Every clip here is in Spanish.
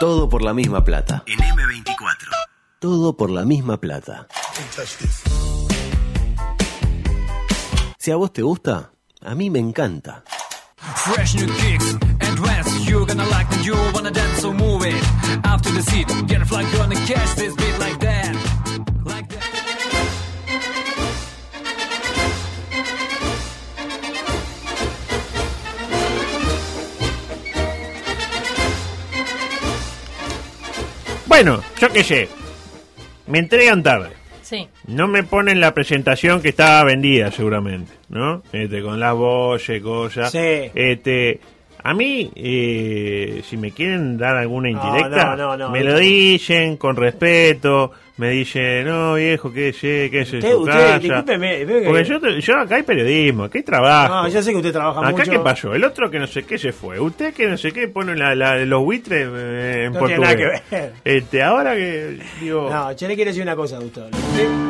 Todo por la misma plata. En M24. Todo por la misma plata. Si a vos te gusta, a mí me encanta. Fresh new kicks and trends, you're gonna like the you wanna dance, so move it. After the seat, get a flag, gonna catch this beat like that. Bueno, yo qué sé. Me entregan tarde. Sí. No me ponen la presentación que estaba vendida, seguramente, ¿no? Este, con las voces, cosas. Sí. Este, a mí, eh, si me quieren dar alguna indirecta, no, no, no, me no. lo dicen con respeto. Me dicen, no, viejo, qué sé, qué es en Usted- su usted, casa. Porque yo, yo acá hay periodismo, acá hay trabajo. No, yo sé que usted trabaja Acá mucho. qué pasó, el otro que no sé qué se fue, usted que no sé qué pone la, la- los buitres eh, en No tiene portugués. nada que ver. Este, ahora que digo, No, yo le quiero decir una cosa, doctor. Usted-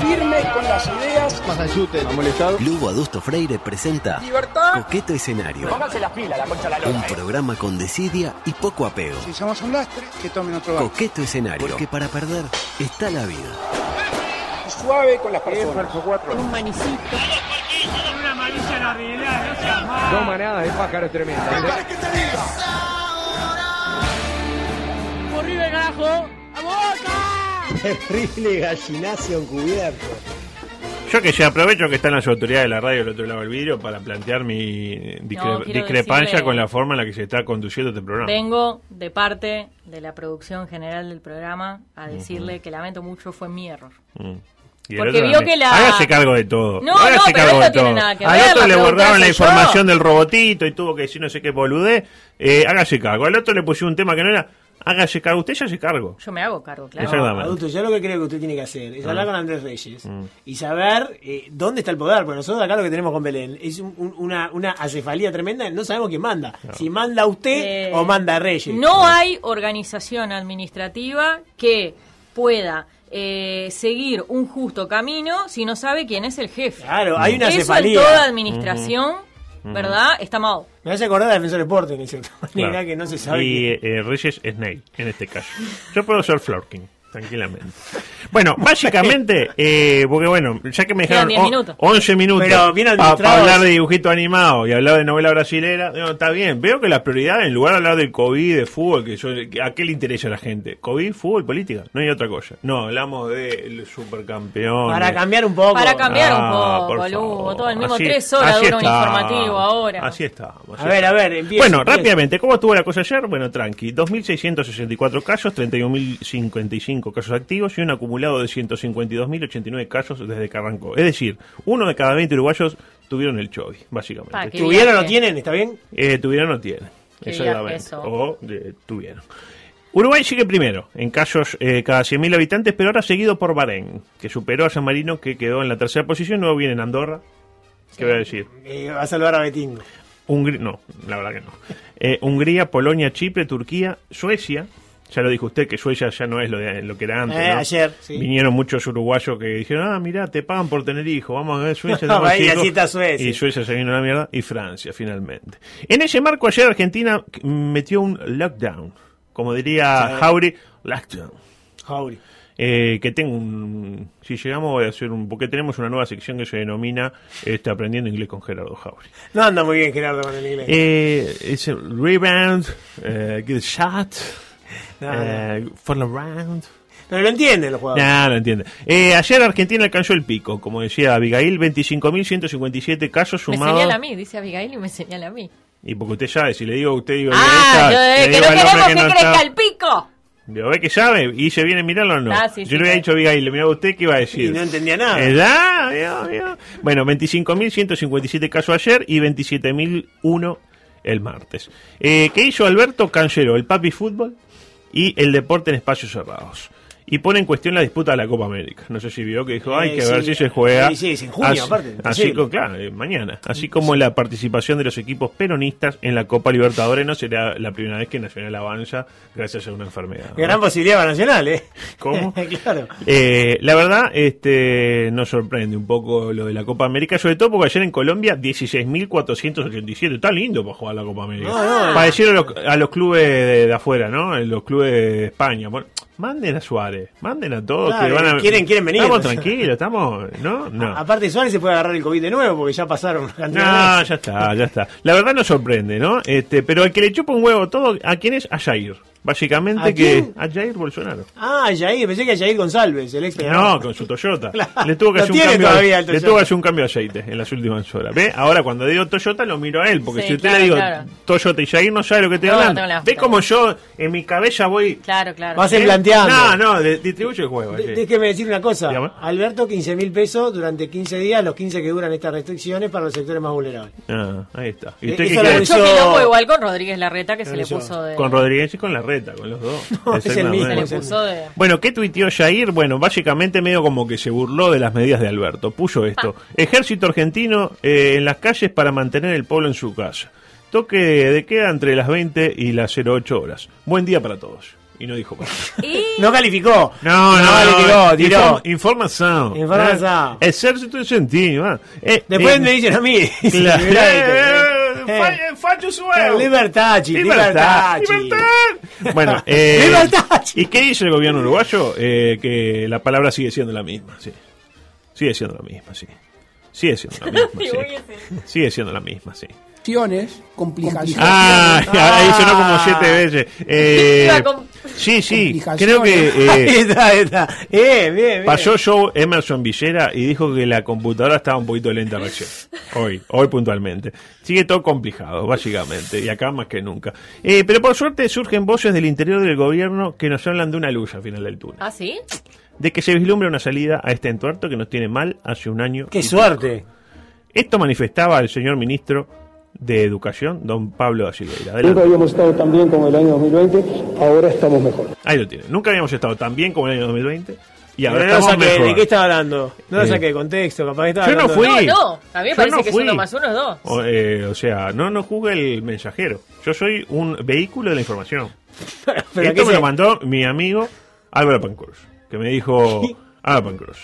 Firme con las ideas. ¿Ha molestado? Lugo Adusto Freire presenta Libertad. Coqueto Escenario. Pónganse las pilas, la concha de la Un lora. programa con desidia y poco apego. Si somos un lastre, que tomen otro bar. Coqueto Escenario. Porque para perder está la vida. Suave con las personas. Un manicito. No manada de pájaro tremenda. ¡Horrible, Terrible gallinazo encubierto. Yo que sé, aprovecho que están las autoridades de la radio del otro lado del vidrio para plantear mi discre- No, quiero discrepancia decirle- con la forma en la que se está conduciendo este programa. Vengo de parte de la producción general del programa a decirle que lamento mucho, fue mi error. Mm. Porque vio también. que la- Hágase cargo de todo. No, Hágase no, pero cargo de tiene todo. nada que Al ver, otro le borraron la yo. información del robotito y tuvo que decir no sé qué boludez. Eh, hágase cargo. Al otro le pusieron un tema que no era. Hágase cargo. Usted ya hace cargo. Yo me hago cargo, claro. Exactamente. Adulto, yo lo que creo que usted tiene que hacer es hablar Ah. con Andrés Reyes Mm. y saber eh, dónde está el poder, porque nosotros acá lo que tenemos con Belén es un- un- una, una acefalía tremenda, no sabemos quién manda, si manda usted Eh, o manda Reyes. No hay organización administrativa que pueda eh, seguir un justo camino si no sabe quién es el jefe. Claro, hay una Eso en cefalía. toda administración, ¿verdad? Está mal. Me hace acordar a Defensor Sport en cierta manera Claro. que no se sabe. Y eh, Reyes es Ney, en este caso. Yo puedo ser Florkin, tranquilamente. Bueno, básicamente, eh, porque bueno, ya que me Quedan dejaron 10 o- minutos. 11 minutos Pero bien para administrados. hablar de dibujito animado y hablar de novela brasilera, no, está bien. Veo que la prioridad, en lugar de hablar del COVID, de fútbol, que yo, que- ¿a qué le interesa a la gente? COVID, fútbol, política, no hay otra cosa. No, hablamos del supercampeón. Para de- cambiar un poco. Para cambiar Ah, un por poco, favor. Todo el mismo Así- tres horas así dura un está. informativo ahora. Así estamos. así A ver, a ver, empieza. Bueno, empieza. rápidamente, ¿cómo estuvo la cosa ayer? Bueno, tranqui. 2.664 casos, 31.055 casos activos y un acumulado de 152.089 casos desde que arrancó. Es decir, uno de cada 20 uruguayos tuvieron el COVID, básicamente. Pa, qué ¿Tuvieron o tienen? ¿Está bien? Eh, tuvieron o no tienen. Exactamente. eso. O eh, tuvieron. Uruguay sigue primero, en casos eh, cada 100.000 habitantes, pero ahora seguido por Bahrein, que superó a San Marino, que quedó en la tercera posición. Luego viene Andorra. ¿Qué voy a decir? Eh, va a salvar a Betingo. Hungría, no, la verdad que no. Eh, Hungría, Polonia, Chipre, Turquía, Suecia. Ya lo dijo usted que Suecia ya no es lo, de, lo que era antes. Eh, ¿no? ayer, sí. Vinieron muchos uruguayos que dijeron, ah, mirá, te pagan por tener hijos, vamos a ver Suecia. No, ahí, hijos". así está Suecia. Y Suecia se vino a la mierda y Francia, finalmente. En ese marco, ayer Argentina metió un lockdown. Como diría. Jauri, lockdown. Jauri. Eh, que tengo un. Si llegamos, voy a hacer un. Porque tenemos una nueva sección que se denomina este, Aprendiendo Inglés con Gerardo Jauri. No anda muy bien Gerardo con el inglés. Eh, es el rebound, eh, get shot, No, eh, fall around. Pero lo entienden los jugadores. No, no entiende. Eh, ayer Argentina alcanzó el pico, como decía Abigail, 25.157 casos Me sumados. señala a mí, dice Abigail y me señala a mí. Y porque usted sabe, si le digo a usted, digo, Ah, esta, yo, le eh, que digo no queremos que, no crezca está. el pico. Digo, ¿ve que sabe? ¿Y se viene a mirarlo o no? Ah, sí, yo sí, le había sí. dicho a Abigail, le miraba a usted, ¿qué iba a decir? Y no entendía nada. Eh, ya, ya, ya. Bueno, 25.157 casos ayer y 27.001 el martes. Eh, ¿Qué hizo Alberto? Canceló el papi fútbol y el deporte en espacios cerrados. Y pone en cuestión la disputa de la Copa América. No sé si vio que dijo, hay Eh, que ver sí. si se juega. Sí, sí, en junio, así, aparte, Así imposible. como, claro, eh, mañana. Así como la participación de los equipos peronistas en la Copa Libertadores no será la primera vez que Nacional avanza gracias a una enfermedad. ¿no? Gran posibilidad para Nacional, ¿eh? ¿Cómo? claro. Eh, la verdad, este, nos sorprende un poco lo de la Copa América, sobre todo porque ayer en Colombia 16.487. Está lindo para jugar la Copa América. No, decir a los, a los clubes de, de afuera, ¿no? Los clubes de España. Bueno, manden a Suárez, manden a todos Claro, que van a. quieren- quieren venir. Estamos tranquilos, estamos. ¿No? No. Aparte, Suárez se puede agarrar el COVID de nuevo porque ya pasaron una cantidad No, ya está, ya está. La verdad nos sorprende, ¿no? Este, pero el que le chupa un huevo todo, ¿a quién es? A Jair. Básicamente ¿A que. quién? A Jair Bolsonaro. Ah, Jair, pensé que Jair González, el ex No, con su Toyota. Claro. Le tuvo que hacer un cambio. le tuvo que hacer un cambio de aceite en las últimas horas. ¿Ve? Ahora cuando digo Toyota lo miro a él, porque Sí, si usted claro, le digo claro. Toyota y Jair no sabe lo que estoy No, hablando. no, ¿Ve como yo en mi cabeza voy Claro, claro. Vas ¿Eh? planteando. No, no, distribuyo el juego. De-. Déjeme decir una cosa. Alberto, 15 mil pesos durante 15 días, los 15 que duran estas restricciones para los sectores más vulnerables. Ah, ahí está. ¿Y Eh, usted qué eso lo hizo- igual con Rodríguez Larreta que se le puso de... Con Rodríguez y con la reta, con los dos. No, es el mismo, Se le es el puso de... Bueno, ¿qué tuiteó Jair? Bueno, básicamente medio como que se burló de las medidas de Alberto. Puso esto. Ejército argentino eh, en las calles para mantener el pueblo en su casa. Toque de queda entre las 20 y las 08 horas. Buen día para todos. Y no dijo más. Y... No calificó. No, no, calificó, no, tiró. inform- información. Información. Ejército argentino. ah. Eh, Después eh, me dicen a mí. Claro. Eh, eh. fa- Facho Suero. Libertachi, Libertad, libertachi. libertad. Bueno, eh, Libertachi. ¿y qué dice el gobierno uruguayo? Eh, que la palabra sigue siendo la misma, sí. Sigue siendo la misma, sí. Sigue siendo la misma, sí. Sigue siendo la misma, sí. Complicaciones. Ah, ahí sonó como siete veces. Eh, sí, sí, creo que Ahí eh, está, ahí está. Bien, bien, bien. pasó Joe Emerson Villera y dijo que la computadora estaba un poquito lenta recién. Hoy, hoy puntualmente. Sigue todo complicado, básicamente, y acá más que nunca. Eh, pero por suerte surgen voces del interior del gobierno que nos hablan de una luz al final del túnel. ¿Ah, sí? De que se vislumbra una salida a este entuerto que nos tiene mal hace un año. Qué suerte. Esto manifestaba el señor ministro de Educación, don Pablo da Silveira. Nunca habíamos estado tan bien como el año 2020, ahora estamos mejor. Ahí lo tiene. Nunca habíamos estado tan bien como el año 2020 y ahora no estamos saqué, mejor. ¿de qué estaba hablando? No lo Eh. saqué de contexto, capaz que estaba Yo no hablando fui. No, no. A mí me Yo parece no que fui. es uno más uno es dos. O, eh, o sea, no no juzgue el mensajero. Yo soy un vehículo de la información. Pero Esto ¿qué me lo mandó mi amigo Álvaro Pancruz, que me dijo Álvaro Pancruz,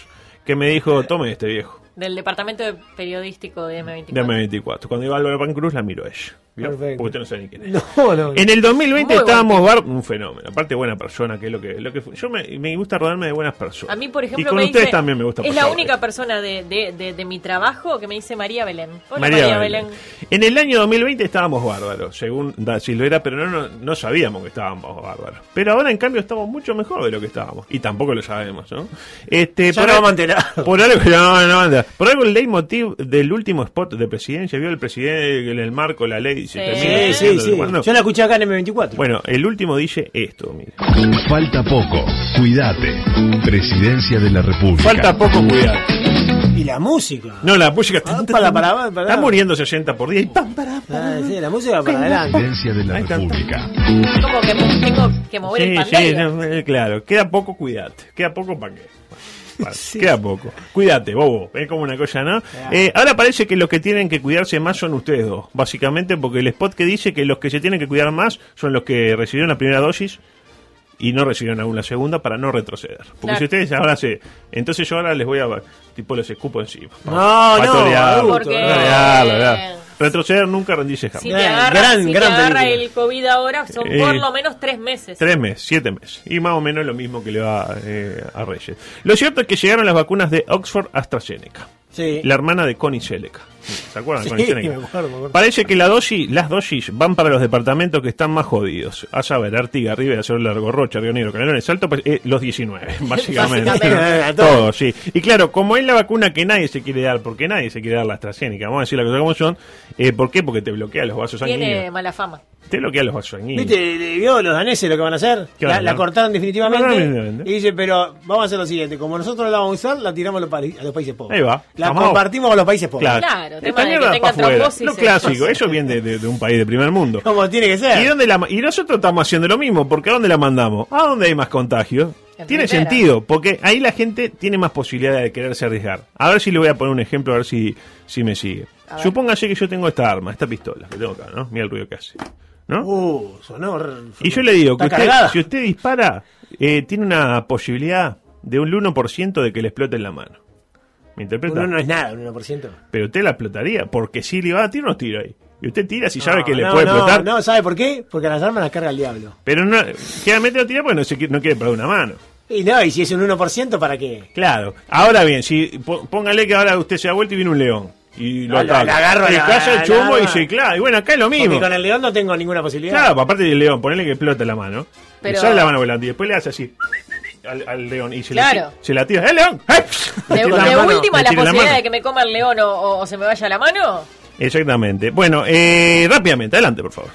que me dijo, tome este viejo Del departamento de periodístico de M24. de M24. Cuando iba Álvaro Pancruz la miro a ella. ¿Vio? Perfecto. Porque usted no sabe ni quién es. No, no. En el 2020 Muy estábamos bar un fenómeno, aparte buena persona, que es lo que lo que fue. yo me, me gusta rodarme de buenas personas. A mí, por ejemplo, y con me ustedes dice- también me gusta. Es por la única persona de, de, de, de mi trabajo que me dice María Belén. Hola, María María, Belén. Belén. En el año 2020 estábamos bárbaros, según Da Silvera, pero no, no, no sabíamos que estábamos bárbaros. Pero ahora, en cambio, estamos mucho mejor de lo que estábamos. Y tampoco lo sabemos, ¿no? Este, Ya a enterar. Por algo, no, no, anda. Por algo el leitmotiv del último spot de presidencia, vio el presidente en el marco, la ley, se Sí. termina Sí, sí, sí. Yo la escuché acá en M24. Bueno, el último dice esto, mire. Falta poco. Cuídate. Presidencia de la República. Falta poco cuidado. Y la música. No, la música está, Ah, para, para, para. está muriendo 60 por día y pam, para, Ah, sí, la música para adelante. Presidencia de la Ahí está. República. Como que mo- tengo que mover el Sí, sí, pantalla. no, eh, claro. Queda poco, cuídate. Queda poco para qué. Queda poco. Cuídate, bobo. Es como una cosa, ¿no? Eh, ahora parece que los que tienen que cuidarse más son ustedes dos. Básicamente porque el spot que dice que los que se tienen que cuidar más son los que recibieron la primera dosis y no recibieron aún la segunda para no retroceder. Porque Claro. si ustedes ahora se... Entonces yo ahora les voy a... Tipo les escupo encima. No, no, no. Retroceder nunca rendirse jamás. Si te agarra, gran- si gran te agarra película. el COVID ahora, son Eh, por lo menos tres meses. Tres meses, siete meses. Y más o menos lo mismo que le va eh, a Reyes. Lo cierto es que llegaron las vacunas de Oxford AstraZeneca. Sí. La hermana de Connie Seleca. ¿Se acuerdan de Sí, Connie Seleca? me acuerdo, me acuerdo. Parece que la dosis, las dosis van para los departamentos que están más jodidos. A saber, Artigas, Rivera, Cerro Largo, Rocha, Río Negro, Canelones, Salto, pues, eh, los 19, básicamente. Básicamente. Todo, sí. Y claro, como es la vacuna que nadie se quiere dar, porque nadie se quiere dar la AstraZeneca, vamos a decir las cosas como son, eh, ¿por qué? Porque te bloquea los vasos Tiene sanguíneos. mala fama. Te bloquea los vasos sanguíneos. ¿Viste? ¿Vio los daneses lo que van a hacer? ¿Qué van a La, la cortaron definitivamente. No. Y dice, pero vamos a hacer lo siguiente. Como nosotros no la vamos a usar, la tiramos a los, pari- a los países pobres. Ahí va. La compartimos con los países pobres. Claro, Claro, tema Esta de que tenga Lo clásico, cosa. eso viene de, de un país de primer mundo. Como tiene que ser. ¿Y, dónde la, y nosotros estamos haciendo lo mismo, porque ¿a dónde la mandamos? ¿A dónde hay más contagios? En Tiene primera. sentido, porque ahí la gente tiene más posibilidad de quererse arriesgar. A ver si le voy a poner un ejemplo, a ver si, si me sigue. Supóngase que yo tengo esta arma, esta pistola que tengo acá, ¿no? Mira el ruido que hace. ¿No? Uh, sonó. y yo le digo que usted, si usted dispara, eh, tiene una posibilidad de un 1% de que le explote en la mano. ¿Me interpreta? Uno no es nada, un 1%. Pero usted la explotaría, porque si le va a tirar, no tira ahí. Y usted tira si sabe que le no, puede no, explotar. No, ¿sabe por qué? Porque las armas las carga el diablo. Pero no, generalmente no tira porque no, se quiere- no quiere perder una mano. Y no, y si es un 1%, ¿para qué? Claro. Ahora bien, si póngale que ahora usted se da vuelta y viene un león. Y lo la- ataca. la agarro, Le la- caza el la- chumbo y dice, claro. Y bueno, acá es lo Porque mismo. con el león no tengo ninguna posibilidad. Claro, aparte del león, ponele que explota la mano. Pero- Le sale la mano volante y después le hace así al, al león y se, Claro. le, se la tira. ¡Eh, león! ¡Eh! De, Le tira de la mano, última, le la posibilidad de que me coma el león o, o- o se me vaya la mano. Exactamente. Bueno, eh, rápidamente, adelante, por favor.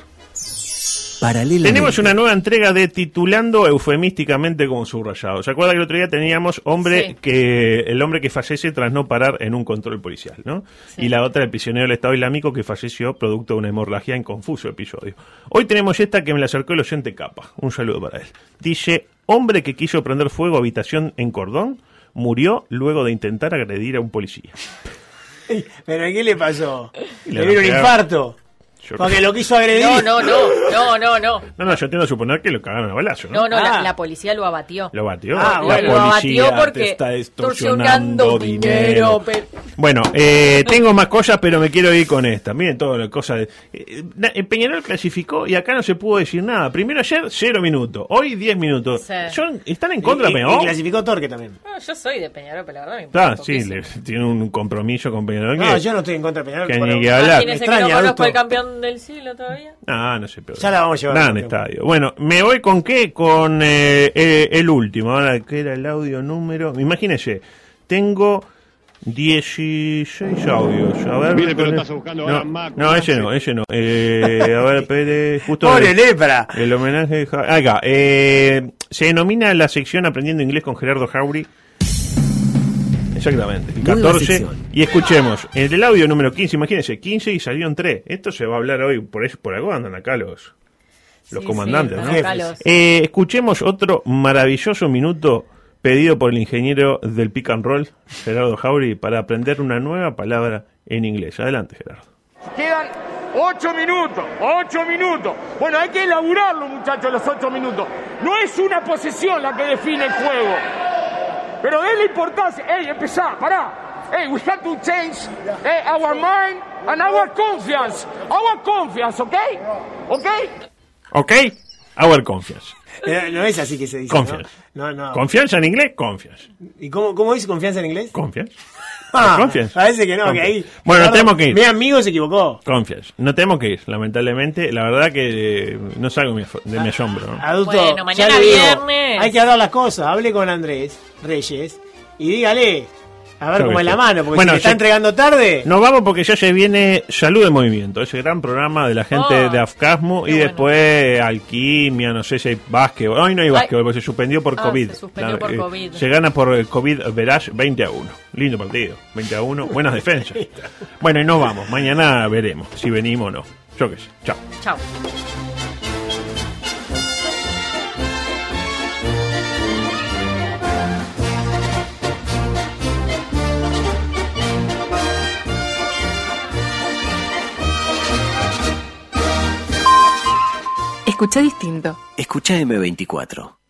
Paralelamente. Tenemos una nueva entrega de titulando eufemísticamente como subrayado. ¿Se acuerda que el otro día teníamos hombre Sí. que el hombre que fallece tras no parar en un control policial, ¿no? Y la otra el prisionero del Estado Islámico que falleció producto de una hemorragia en confuso episodio. Hoy tenemos esta que me la acercó el oyente Capa. Un saludo para él. Dice, hombre que quiso prender fuego a habitación en Cordón murió luego de intentar agredir a un policía. ¿Pero qué le pasó? Le vino un infarto. Yo- Porque lo quiso agredir. No, no, no, no, no, no. No, no, yo tiendo a suponer que lo cagaron a balazo, ¿no? No, no, la, Ah. la policía lo abatió. Lo batió. Ah, la bueno. lo policía abatió porque te está extorsionando dinero. Bueno, eh, tengo más cosas, pero me quiero ir con esta. Miren todas las cosas. de- eh, eh, Peñarol clasificó y acá no se pudo decir nada. Primero ayer, cero minutos. Hoy, diez minutos. Sí. Son- ¿Están en contra y, de y Peñarol? clasificó Torque también. No, yo soy de Peñarol, pero la verdad me importa Ah, sí, le- tiene un compromiso con Peñarol. No, que- yo no estoy en contra de Peñarol. que ni que hablar. Que no Extraña, conozco adulto. el campeón del siglo todavía. Ah, no sé, pero. Ya la vamos a llevar. Estadio. Bueno, me voy con qué? Con eh, eh, el último. Ahora, que era el audio número? Imagínese, tengo 16 audios. A ver, pero estás buscando no, ahora Mac, no, ¿no? ese no, ese no. Eh, a ver, Pérez, justo. Pobre el, lepra. el homenaje de Ja- Acá. Eh, se denomina la sección Aprendiendo Inglés con Gerardo Jauri. Exactamente, el Nueva 14. sección. Y escuchemos, en el audio número 15, imagínense, 15 y salieron 3. Esto se va a hablar hoy, por, eso, por algo andan acá los, los Sí, comandantes, sí, ¿no? acá los- Eh, escuchemos otro maravilloso minuto pedido por el ingeniero del pick and roll, Gerardo Jauri, para aprender una nueva palabra en inglés. Adelante, Gerardo. Quedan ocho minutos, ocho minutos. Bueno, hay que elaborarlo, muchachos, los ocho minutos. No es una posesión la que define el juego. Pero es la importancia. Ey, empezá, pará. Hey, we have to change eh, our mind and our confiance. Our confiance, ¿ok? ¿Ok? ¿Ok? Our confiance. Eh, No es así que se dice. Confiance. No, no. no. ¿Confianza en inglés? Confiance. ¿Y cómo, cómo dice confianza en inglés? Confiance. Ah, Confiance. Parece que no, que Confiance. ahí. Bueno, Gerardo, tenemos que ir. Mi amigo se equivocó. Confiance. No tenemos que ir, lamentablemente. La verdad que eh, no salgo de mi, asombro. ¿no? Adulto, Bueno, mañana viernes. hay que hablar las cosas. Hable con Andrés Reyes y dígale. A ver cómo es la mano, porque Bueno, si te está entregando tarde. Nos vamos porque ya se viene Salud de Movimiento, ese gran programa de la gente Oh, de Afcasmo y bueno. después Alquimia, no sé si hay básquetbol. Hoy no hay básquetbol porque se suspendió por Ah, COVID. se suspendió por eh, COVID. Se gana por el COVID Verage 20 a 1. Lindo partido, 20 a 1, buenas defensas. bueno, y nos vamos. Mañana veremos si venimos o no. Yo qué sé. Chao. Chao. Escucha distinto. Escucha M24.